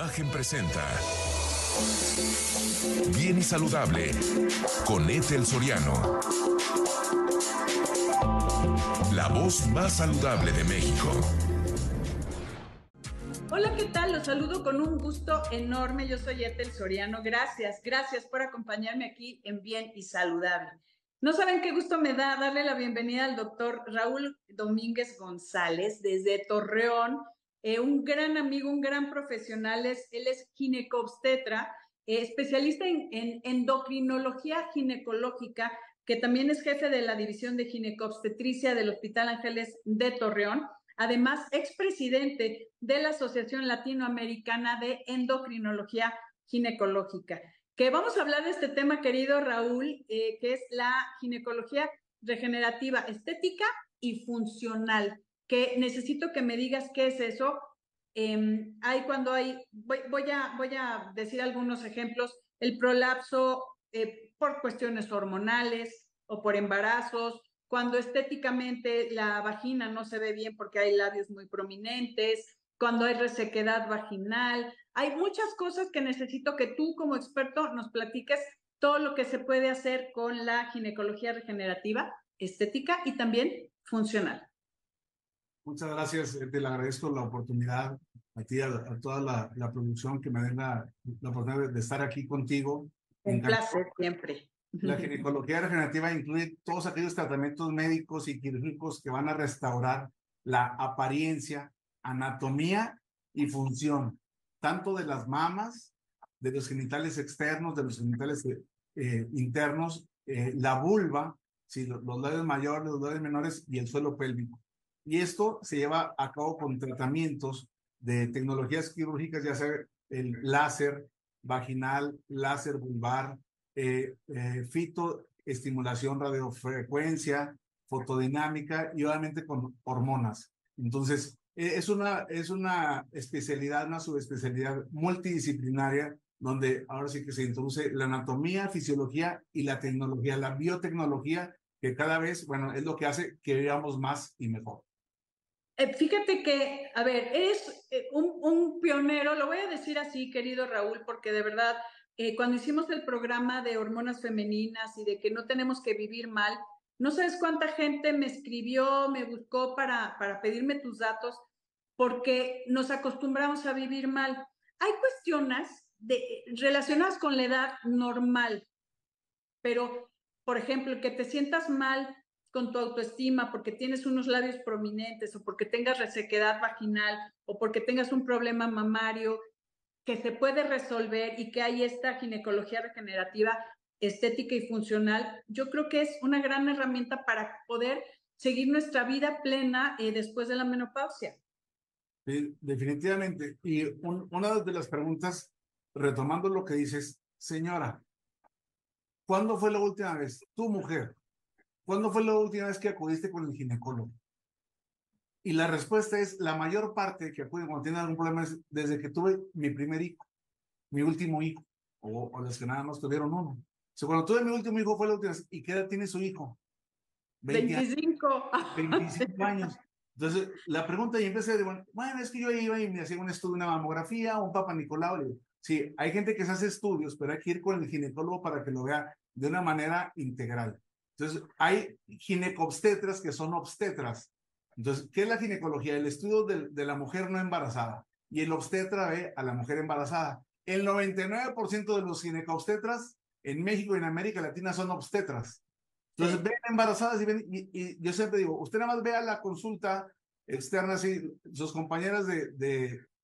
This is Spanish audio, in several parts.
Imagen presenta Bien y Saludable con Ethel Soriano. La voz más saludable de México. Hola, ¿qué tal? Los saludo con un gusto enorme. Yo soy Ethel Soriano. Gracias, gracias por acompañarme aquí en Bien y Saludable. No saben qué gusto me da darle la bienvenida al doctor Raúl Domínguez González desde Torreón, eh, un gran amigo, un gran profesional, es, él es ginecobstetra, eh, especialista en, endocrinología ginecológica, que también es jefe de la división de ginecobstetricia del Hospital Ángeles de Torreón, además expresidente de la Asociación Latinoamericana de Endocrinología Ginecológica. Que vamos a hablar de este tema, querido Raúl, eh, que es la ginecología regenerativa estética y funcional que necesito que me digas qué es eso. Em, hay cuando hay, voy, a, voy a decir algunos ejemplos, el prolapso eh, por cuestiones hormonales o por embarazos, cuando estéticamente la vagina no se ve bien porque hay labios muy prominentes, cuando hay resequedad vaginal. Hay muchas cosas que necesito que tú como experto nos platiques todo lo que se puede hacer con la ginecología regenerativa, estética y también funcional. Muchas gracias, te le agradezco la oportunidad a ti, a, toda la, producción que me den la, oportunidad de, estar aquí contigo. Un placer siempre. La ginecología regenerativa incluye todos aquellos tratamientos médicos y quirúrgicos que van a restaurar la apariencia, anatomía y función, tanto de las mamas, de los genitales externos, de los genitales eh, internos, eh, la vulva, sí, los, los labios mayores, los labios menores y el suelo pélvico. Y esto se lleva a cabo con tratamientos de tecnologías quirúrgicas, ya sea el láser vaginal, láser vulvar, eh, eh, fitoestimulación radiofrecuencia, fotodinámica y obviamente con hormonas. Entonces, e, es una, es una especialidad, una subespecialidad multidisciplinaria donde ahora sí que se introduce la anatomía, fisiología y la tecnología, la biotecnología, que cada vez, bueno, es lo que hace que veamos más y mejor. Eh, fíjate que, a ver, es eh, un, pionero, lo voy a decir así, querido Raúl, porque de verdad, eh, cuando hicimos el programa de hormonas femeninas y de que no tenemos que vivir mal, no sabes cuánta gente me escribió, me buscó para, para pedirme tus datos, porque nos acostumbramos a vivir mal. Hay cuestiones de, relacionadas con la edad normal, pero, por ejemplo, que te sientas mal con tu autoestima, porque tienes unos labios prominentes o porque tengas resequedad vaginal o porque tengas un problema mamario que se puede resolver y que hay esta ginecología regenerativa estética y funcional, yo creo que es una gran herramienta para poder seguir nuestra vida plena eh, después de la menopausia. Definitivamente. Y una de las preguntas, retomando lo que dices, señora, ¿cuándo fue la última vez tu mujer ¿Cuándo fue la última vez que acudiste con el ginecólogo? Y la respuesta es, la mayor parte que acuden cuando tienen algún problema es desde que tuve mi primer hijo, mi último hijo, o, o los que nada más tuvieron uno. O sea, cuando tuve mi último hijo fue la última vez. ¿Y qué edad tiene su hijo? 25. 25 años. Entonces, la pregunta y empecé de, bueno, bueno, es que yo iba y me hacía un estudio, una mamografía, un papá Nicolau. sí, hay gente que se hace estudios, pero hay que ir con el ginecólogo para que lo vea de una manera integral. Entonces, hay ginecobstetras que son obstetras. Entonces, ¿qué es la ginecología? El estudio de, la mujer no embarazada. Y el obstetra ve a la mujer embarazada. El 99% de los ginecobstetras en México y en América Latina son obstetras. Entonces, ven embarazadas y, ven, y, yo siempre digo, usted nada más vea la consulta externa, así, sus compañeras de,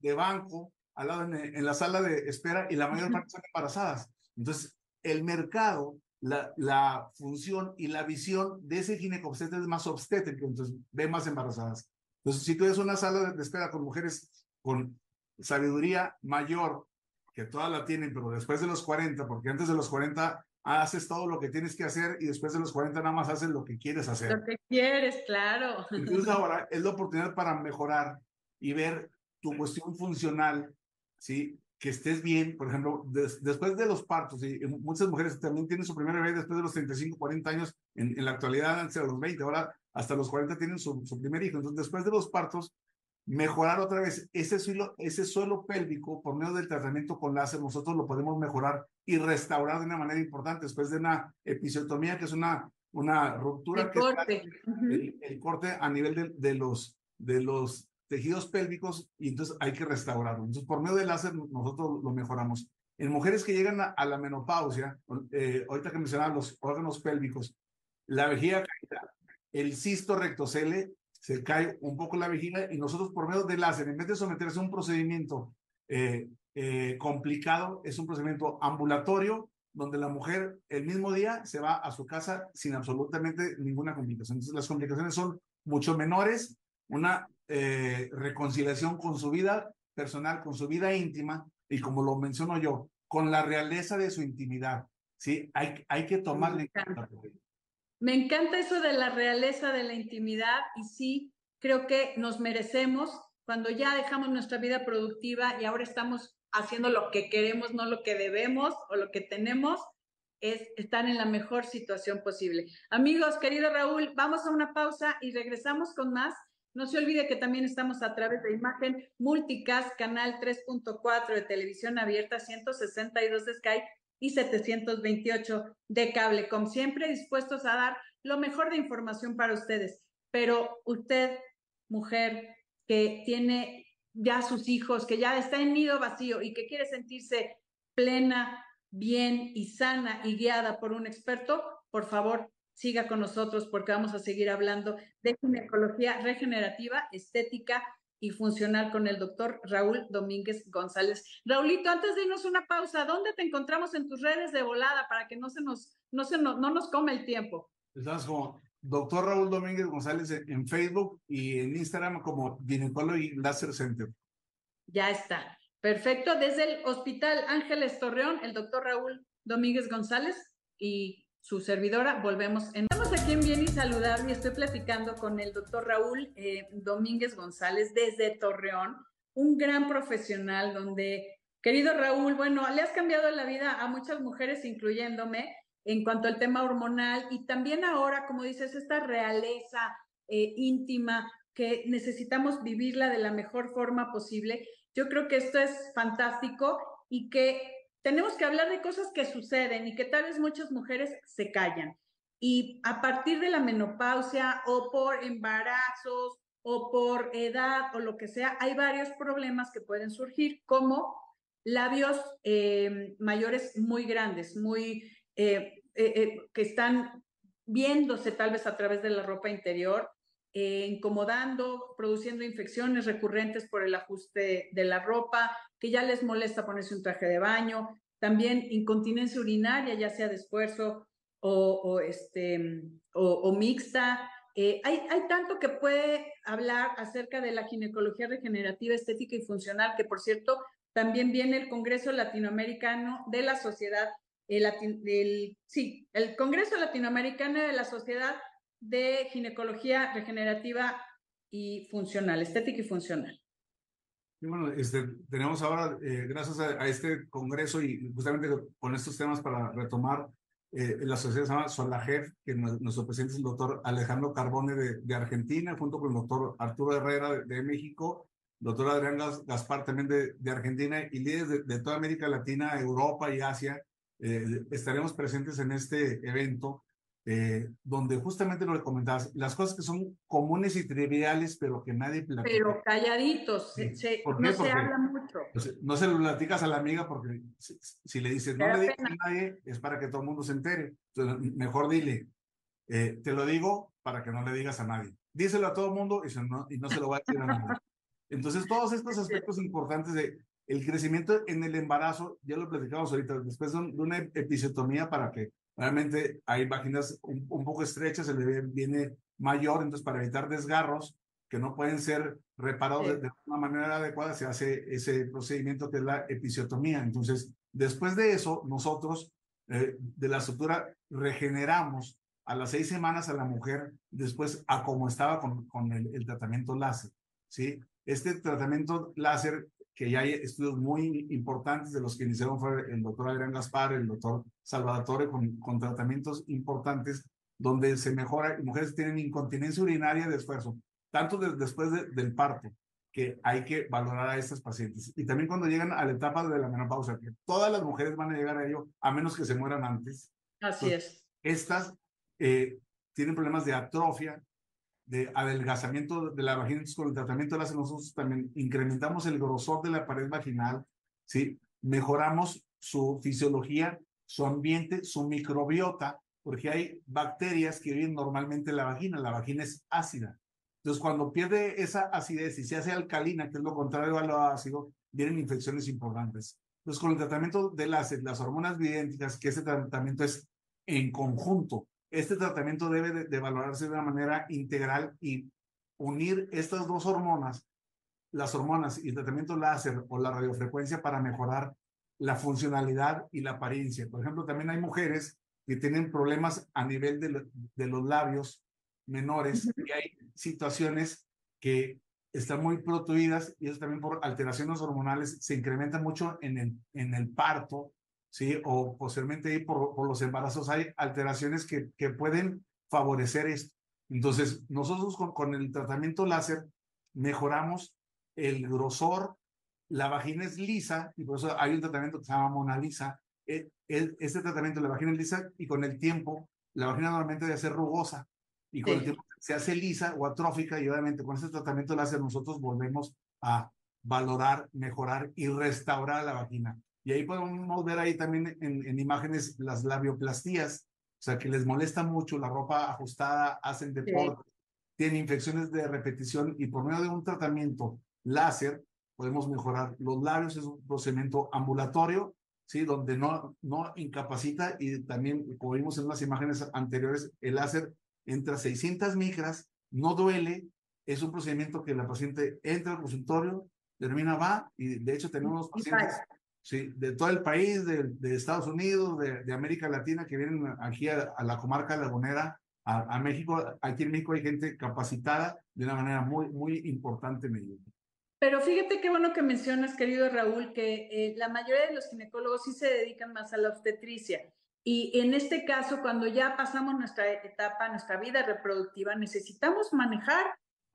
de, banco al lado en, la sala de espera y la mayor parte son embarazadas. Entonces, el mercado la, función y la visión de ese ginecobstetra es más obstétrico, entonces ve más embarazadas. Entonces, si tú eres una sala de espera con mujeres con sabiduría mayor, que todas la tienen, pero después de los 40, porque antes de los 40 haces todo lo que tienes que hacer y después de los 40 nada más haces lo que quieres hacer. Lo que quieres, claro. Entonces ahora es la oportunidad para mejorar y ver tu cuestión funcional, ¿sí? Que estés bien, por ejemplo, después de los partos, y muchas mujeres también tienen su primera bebé después de los 35, 40 años, en, la actualidad antes de los 20, ahora hasta los 40 tienen su, su, primer hijo. Entonces, después de los partos, mejorar otra vez ese suelo, ese suelo pélvico por medio del tratamiento con láser, nosotros lo podemos mejorar y restaurar de una manera importante después de una episiotomía, que es una, una ruptura. El que corte. el, el, corte a nivel de, de, los, de los tejidos pélvicos y entonces hay que restaurarlo. Entonces, por medio del láser nosotros lo mejoramos. En mujeres que llegan a, la menopausia, eh, ahorita que mencionaba los órganos pélvicos, la vejiga caída, el cisto rectocele se cae un poco la vejiga y nosotros por medio del láser, en vez de someterse a un procedimiento eh, eh, complicado, es un procedimiento ambulatorio donde la mujer el mismo día se va a su casa sin absolutamente ninguna complicación. Entonces las complicaciones son mucho menores, una eh, reconciliación con su vida personal, con su vida íntima y como lo menciono yo, con la realeza de su intimidad. ¿sí? Hay, hay que tomarle en cuenta. Me encanta eso de la realeza de la intimidad y sí, creo que nos merecemos cuando ya dejamos nuestra vida productiva y ahora estamos haciendo lo que queremos, no lo que debemos o lo que tenemos, es estar en la mejor situación posible. Amigos, querido Raúl, vamos a una pausa y regresamos con más. No se olvide que también estamos a través de imagen multicast, canal 3.4 de televisión abierta, 162 de Sky y 728 de cable, como siempre dispuestos a dar lo mejor de información para ustedes. Pero usted, mujer, que tiene ya sus hijos, que ya está en nido vacío y que quiere sentirse plena, bien y sana y guiada por un experto, por favor, siga con nosotros porque vamos a seguir hablando de ginecología regenerativa, estética y funcional con el doctor Raúl Domínguez González. Raulito, antes de irnos una pausa, ¿dónde te encontramos en tus redes de volada para que no se nos, no se no, no nos come el tiempo? Estamos como doctor Raúl Domínguez González en Facebook y en Instagram como Gynecology Laser Center. Ya está. Perfecto. Desde el Hospital Ángeles Torreón, el doctor Raúl Domínguez González y su servidora. Volvemos. Estamos aquí en Bien y Saludable y estoy platicando con el doctor Raúl eh, Domínguez González desde Torreón, un gran profesional donde, querido Raúl, bueno, le has cambiado la vida a muchas mujeres, incluyéndome, en cuanto al tema hormonal y también ahora, como dices, esta realeza eh, íntima que necesitamos vivirla de la mejor forma posible. Yo creo que esto es fantástico y que tenemos que hablar de cosas que suceden y que tal vez muchas mujeres se callan. Y a partir de la menopausia o por embarazos o por edad o lo que sea, hay varios problemas que pueden surgir, como labios eh, mayores muy grandes, muy eh, eh, que están viéndose tal vez a través de la ropa interior, incomodando, produciendo infecciones recurrentes por el ajuste de la ropa, que ya les molesta ponerse un traje de baño, también incontinencia urinaria, ya sea de esfuerzo o, este, o, mixta. Eh, hay, hay tanto que puede hablar acerca de la ginecología regenerativa, estética y funcional, que por cierto, también viene el Congreso Latinoamericano de la Sociedad, el, el, sí, el Congreso Latinoamericano de la Sociedad de Ginecología Regenerativa y Funcional, Estética y Funcional. Bueno, este, tenemos ahora, eh, gracias a, este congreso y justamente con estos temas para retomar, eh, la sociedad se llama Solajef, que nuestro presidente es el doctor Alejandro Carbone de, Argentina, junto con el doctor Arturo Herrera de, México, doctor Adrián Gaspar también de, Argentina y líderes de, de, toda América Latina, Europa y Asia. Eh, estaremos presentes en este evento eh, donde justamente lo que comentabas, las cosas que son comunes y triviales, pero que nadie platica. Pero calladitos, se, se, no se habla mucho. No se lo platicas a la amiga porque si, si le dices, no le digas a nadie, es para que todo el mundo se entere. Entonces, mejor dile, eh, te lo digo para que no le digas a nadie. Díselo a todo el mundo y, no, y no se lo va a decir a nadie. Entonces, todos estos aspectos importantes de el crecimiento en el embarazo, ya lo platicamos ahorita, después de una episiotomía para que Realmente hay vaginas un, un, poco estrechas, el bebé viene mayor, entonces para evitar desgarros que no pueden ser reparados sí. de, de, una manera adecuada, se hace ese procedimiento que es la episiotomía. Entonces, después de eso, nosotros eh, de la estructura regeneramos a las seis semanas a la mujer después a como estaba con, con el, el tratamiento láser. ¿sí? Este tratamiento láser que ya hay estudios muy importantes de los que iniciaron fue el doctor Adrián Gaspar, el doctor Salvatore, con, con tratamientos importantes donde se mejora, mujeres tienen incontinencia urinaria de esfuerzo, tanto de, después de, del parto, que hay que valorar a estas pacientes. Y también cuando llegan a la etapa de la menopausia, que todas las mujeres van a llegar a ello, a menos que se mueran antes. Así es. Estas eh, tienen problemas de atrofia, de adelgazamiento de la vagina. Con el tratamiento de las nosotros también incrementamos el grosor de la pared vaginal, ¿sí? Mejoramos su fisiología, su ambiente, su microbiota, porque hay bacterias que viven normalmente en la vagina. La vagina es ácida. Entonces, cuando pierde esa acidez y se hace alcalina, que es lo contrario a lo ácido, vienen infecciones importantes. Entonces, con el tratamiento de las, las hormonas bioidénticas, que ese tratamiento es en conjunto, este tratamiento debe de, valorarse de una manera integral y unir estas dos hormonas, las hormonas y el tratamiento láser o la radiofrecuencia para mejorar la funcionalidad y la apariencia. Por ejemplo, también hay mujeres que tienen problemas a nivel de, de los labios menores y hay situaciones que están muy protuidas y eso también por alteraciones hormonales se incrementa mucho en el, en el parto, ¿sí? O posiblemente por, por los embarazos hay alteraciones que, que pueden favorecer esto. Entonces, nosotros con, con el tratamiento láser mejoramos el grosor, la vagina es lisa y por eso hay un tratamiento que se llama Mona Lisa. E, este tratamiento, la vagina es lisa y con el tiempo la vagina normalmente debe ser rugosa y con el tiempo se hace lisa o atrófica y obviamente con ese tratamiento láser nosotros volvemos a valorar, mejorar y restaurar la vagina. Y ahí podemos ver ahí también en, en imágenes las labioplastías, o sea, que les molesta mucho la ropa ajustada, hacen deporte, tienen infecciones de repetición y por medio de un tratamiento láser podemos mejorar los labios, es un procedimiento ambulatorio, ¿sí? Donde no, no incapacita y también, como vimos en las imágenes anteriores, el láser entra 600 micras, no duele, es un procedimiento que la paciente entra al consultorio, termina, va, y de hecho tenemos pacientes sí, de todo el país, de, de Estados Unidos, de, de, América Latina, que vienen aquí a, a la comarca lagunera, a, a, México. Aquí en México hay gente capacitada de una manera muy, muy importante Pero fíjate qué bueno que mencionas, querido Raúl, que eh, la mayoría de los ginecólogos sí se dedican más a la obstetricia. Y en este caso, cuando ya pasamos nuestra etapa, nuestra vida reproductiva, necesitamos manejar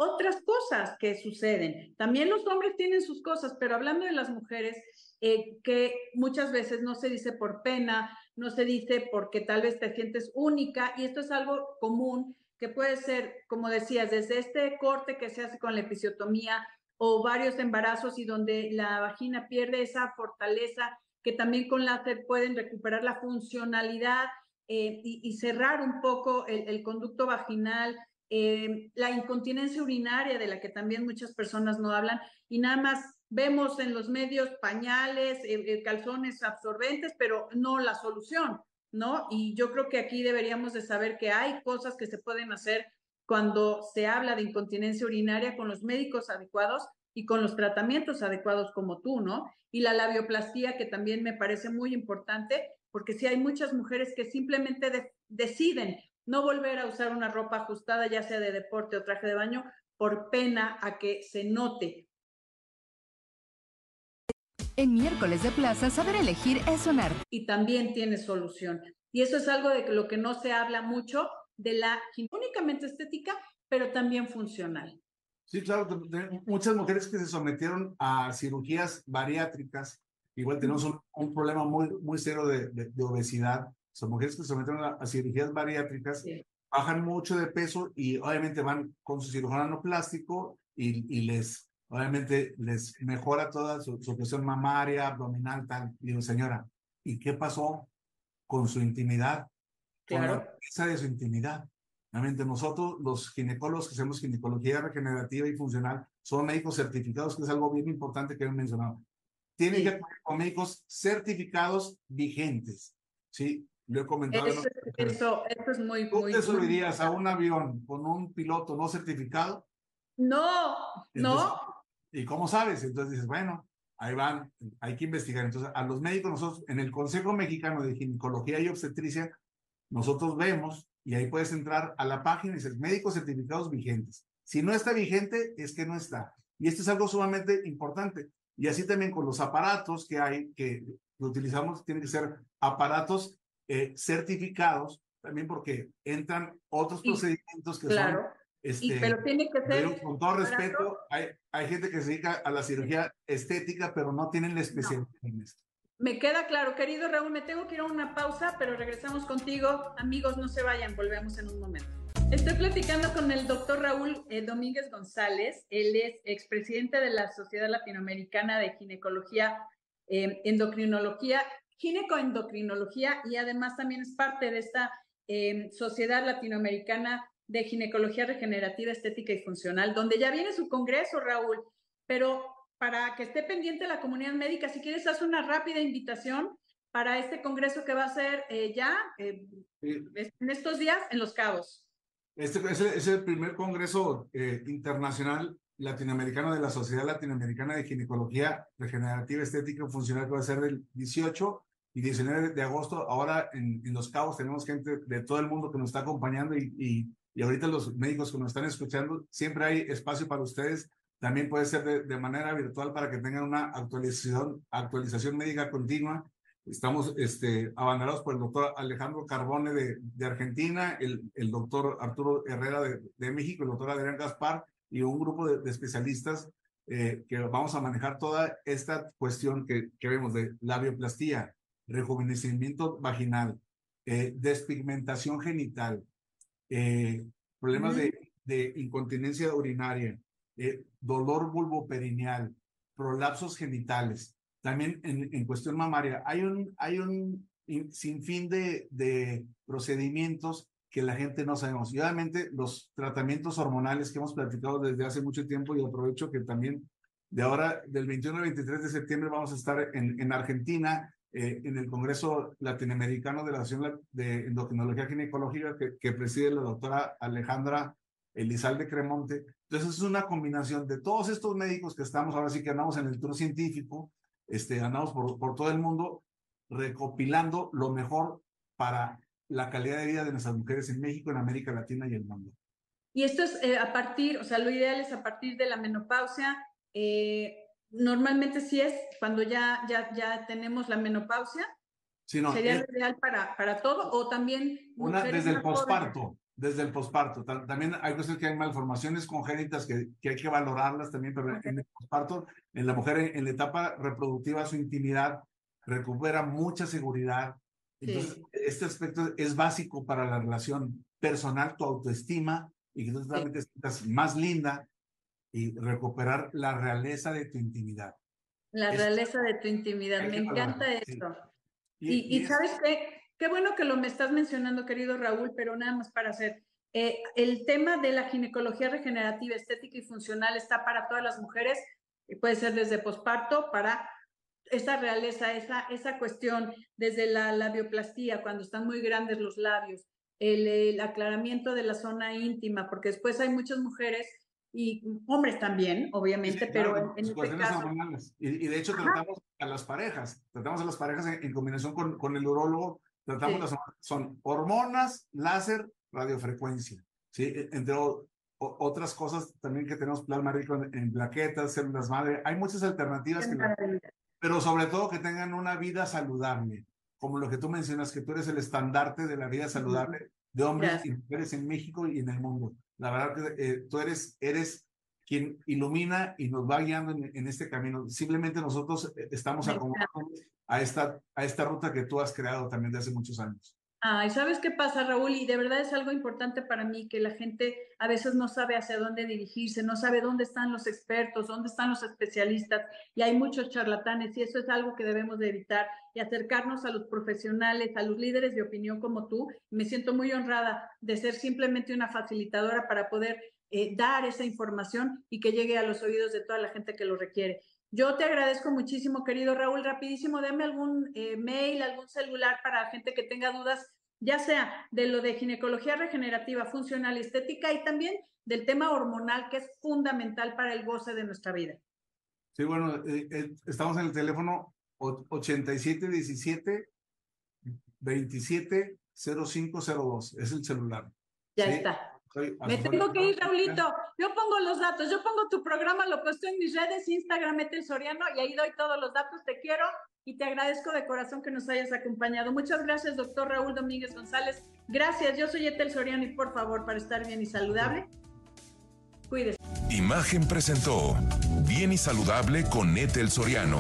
otras cosas que suceden. También los hombres tienen sus cosas, pero hablando de las mujeres, eh, que muchas veces no se dice por pena, no se dice porque tal vez te sientes única, y esto es algo común que puede ser, como decías, desde este corte que se hace con la episiotomía o varios embarazos y donde la vagina pierde esa fortaleza que también con láser pueden recuperar la funcionalidad eh, y, y, cerrar un poco el, el conducto vaginal, eh, la incontinencia urinaria de la que también muchas personas no hablan y nada más vemos en los medios pañales, eh, eh, calzones absorbentes, pero no la solución, ¿no? Y yo creo que aquí deberíamos de saber que hay cosas que se pueden hacer cuando se habla de incontinencia urinaria con los médicos adecuados y con los tratamientos adecuados como tú, ¿no? Y la labioplastía, que también me parece muy importante, porque sí hay muchas mujeres que simplemente de deciden no volver a usar una ropa ajustada, ya sea de deporte o traje de baño, por pena a que se note. En miércoles de plaza, saber elegir es un arte. Y también tiene solución. Y eso es algo de lo que no se habla mucho de la únicamente estética, pero también funcional. Sí, claro, muchas mujeres que se sometieron a cirugías bariátricas, igual tenemos un, un problema muy, muy serio de, de, de, obesidad. Son mujeres que se sometieron a, a cirugías bariátricas, sí. bajan mucho de peso y obviamente van con su cirujano plástico y, y les, obviamente, les mejora toda su, su cuestión mamaria, abdominal, tal. Y digo, señora, ¿y qué pasó con su intimidad? Claro. Con la de su intimidad. Realmente nosotros, los ginecólogos que hacemos ginecología regenerativa y funcional, son médicos certificados, que es algo bien importante que he mencionado. Tienen sí. que tener con médicos certificados vigentes. ¿sí? Lo he comentado. Eso, eso, eso es muy, ¿Tú muy. te subirías a un avión con un piloto no certificado? No, Entonces, no. ¿Y cómo sabes? Entonces dices, bueno, ahí van, hay que investigar. Entonces, a los médicos, nosotros, en el Consejo Mexicano de Ginecología y Obstetricia, nosotros vemos y ahí puedes entrar a la página y dices médicos certificados vigentes. Si no está vigente, es que no está. Y esto es algo sumamente importante. Y así también con los aparatos que hay, que utilizamos, tienen que ser aparatos eh, certificados, también porque entran otros procedimientos que claro. son Este, pero tiene que ser. Con todo respeto, hay, hay gente que se dedica a la cirugía estética, pero no tienen la especialidad en esto. Me queda claro, querido Raúl, me tengo que ir a una pausa, pero regresamos contigo. Amigos, no se vayan, volvemos en un momento. Estoy platicando con el doctor Raúl eh, Domínguez González. Él es expresidente de la Sociedad Latinoamericana de Ginecología, eh, Endocrinología, Ginecoendocrinología y además también es parte de esta eh, Sociedad Latinoamericana de Ginecología Regenerativa, Estética y Funcional, donde ya viene su congreso, Raúl. Pero para que esté pendiente la comunidad médica, si quieres, haz una rápida invitación para este congreso que va a ser eh, ya eh, en estos días en Los Cabos. Este es el, primer congreso eh, internacional latinoamericano de la Sociedad Latinoamericana de Ginecología Regenerativa Estética y Funcional que va a ser del 18 y 19 de agosto. Ahora en, Los Cabos tenemos gente de todo el mundo que nos está acompañando y, y, y ahorita los médicos que nos están escuchando, siempre hay espacio para ustedes también puede ser de, manera virtual para que tengan una actualización, actualización médica continua. Estamos este, abanderados por el doctor Alejandro Carbone de, de Argentina, el, el, doctor Arturo Herrera de, de, México, el doctor Adrián Gaspar y un grupo de, especialistas eh, que vamos a manejar toda esta cuestión que, que vemos de labioplastía, rejuvenecimiento vaginal, eh, despigmentación genital, eh, problemas de, de incontinencia urinaria, eh, dolor vulvoperineal, prolapsos genitales, también en, en, cuestión mamaria. Hay un, hay un sinfín de, de procedimientos que la gente no sabemos. Y obviamente los tratamientos hormonales que hemos platicado desde hace mucho tiempo y aprovecho que también de ahora, del 21 al 23 de septiembre, vamos a estar en, en Argentina, eh, en el Congreso Latinoamericano de la Asociación de Endocrinología Ginecológica que, que preside la doctora Alejandra Elizalde Cremonte. Entonces es una combinación de todos estos médicos que estamos, ahora sí que andamos en el tour científico, este, andamos por, por todo el mundo recopilando lo mejor para la calidad de vida de nuestras mujeres en México, en América Latina y el mundo. Y esto es eh, a partir, o sea, lo ideal es a partir de la menopausia. Eh, normalmente sí es cuando ya, ya, ya tenemos la menopausia. Sí, no, ¿Sería ideal para, para todo o también... Una, desde el posparto desde el posparto. También hay cosas que hay malformaciones congénitas que, que hay que valorarlas también, pero en el posparto, en la mujer en, la etapa reproductiva, su intimidad recupera mucha seguridad. Entonces, este aspecto es básico para la relación personal, tu autoestima, y que tú realmente estás más linda y recuperar la realeza de tu intimidad. La realeza de tu intimidad, me encanta esto. Y, y, sabes qué, Qué bueno que lo me estás mencionando, querido Raúl, pero nada más para hacer. Eh, el tema de la ginecología regenerativa, estética y funcional está para todas las mujeres, puede ser desde posparto para esa realeza, esa, esa cuestión desde la labioplastía, cuando están muy grandes los labios, el, aclaramiento de la zona íntima, porque después hay muchas mujeres y hombres también, obviamente, pero en, este caso... Y, de hecho tratamos a las parejas, tratamos a las parejas en, combinación con, con el urólogo Tratamos son hormonas, láser, radiofrecuencia, ¿sí? E, entre otras cosas también que tenemos plasma rico en, plaquetas, células madre. Hay muchas alternativas, que pero sobre todo que tengan una vida saludable, como lo que tú mencionas, que tú eres el estandarte de la vida saludable de hombres y mujeres en México y en el mundo. La verdad que eh, tú eres, eres quien ilumina y nos va guiando en, este camino. Simplemente nosotros eh, estamos acomodando a esta, a esta ruta que tú has creado también de hace muchos años. Ay, ¿sabes qué pasa, Raúl? Y de verdad es algo importante para mí que la gente a veces no sabe hacia dónde dirigirse, no sabe dónde están los expertos, dónde están los especialistas, y hay muchos charlatanes, y eso es algo que debemos de evitar y acercarnos a los profesionales, a los líderes de opinión como tú. Me siento muy honrada de ser simplemente una facilitadora para poder eh, dar esa información y que llegue a los oídos de toda la gente que lo requiere. Yo te agradezco muchísimo, querido Raúl. Rapidísimo, dame algún eh, mail, algún celular para gente que tenga dudas, ya sea de lo de ginecología regenerativa, funcional, estética y también del tema hormonal, que es fundamental para el goce de nuestra vida. Sí, bueno, eh, estamos en el teléfono 8717 270502. Es el celular. Ya está. Me tengo que ir, Raulito. Yo pongo los datos, yo pongo tu programa, lo puesto en mis redes, Instagram, Etel Soriano, y ahí doy todos los datos. Te quiero y te agradezco de corazón que nos hayas acompañado. Muchas gracias, doctor Raúl Domínguez González. Gracias, yo soy Etel Soriano y por favor, para estar bien y saludable, Cuídese. Imagen presentó Bien y Saludable con Ethel Soriano.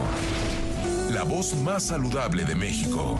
La voz más saludable de México.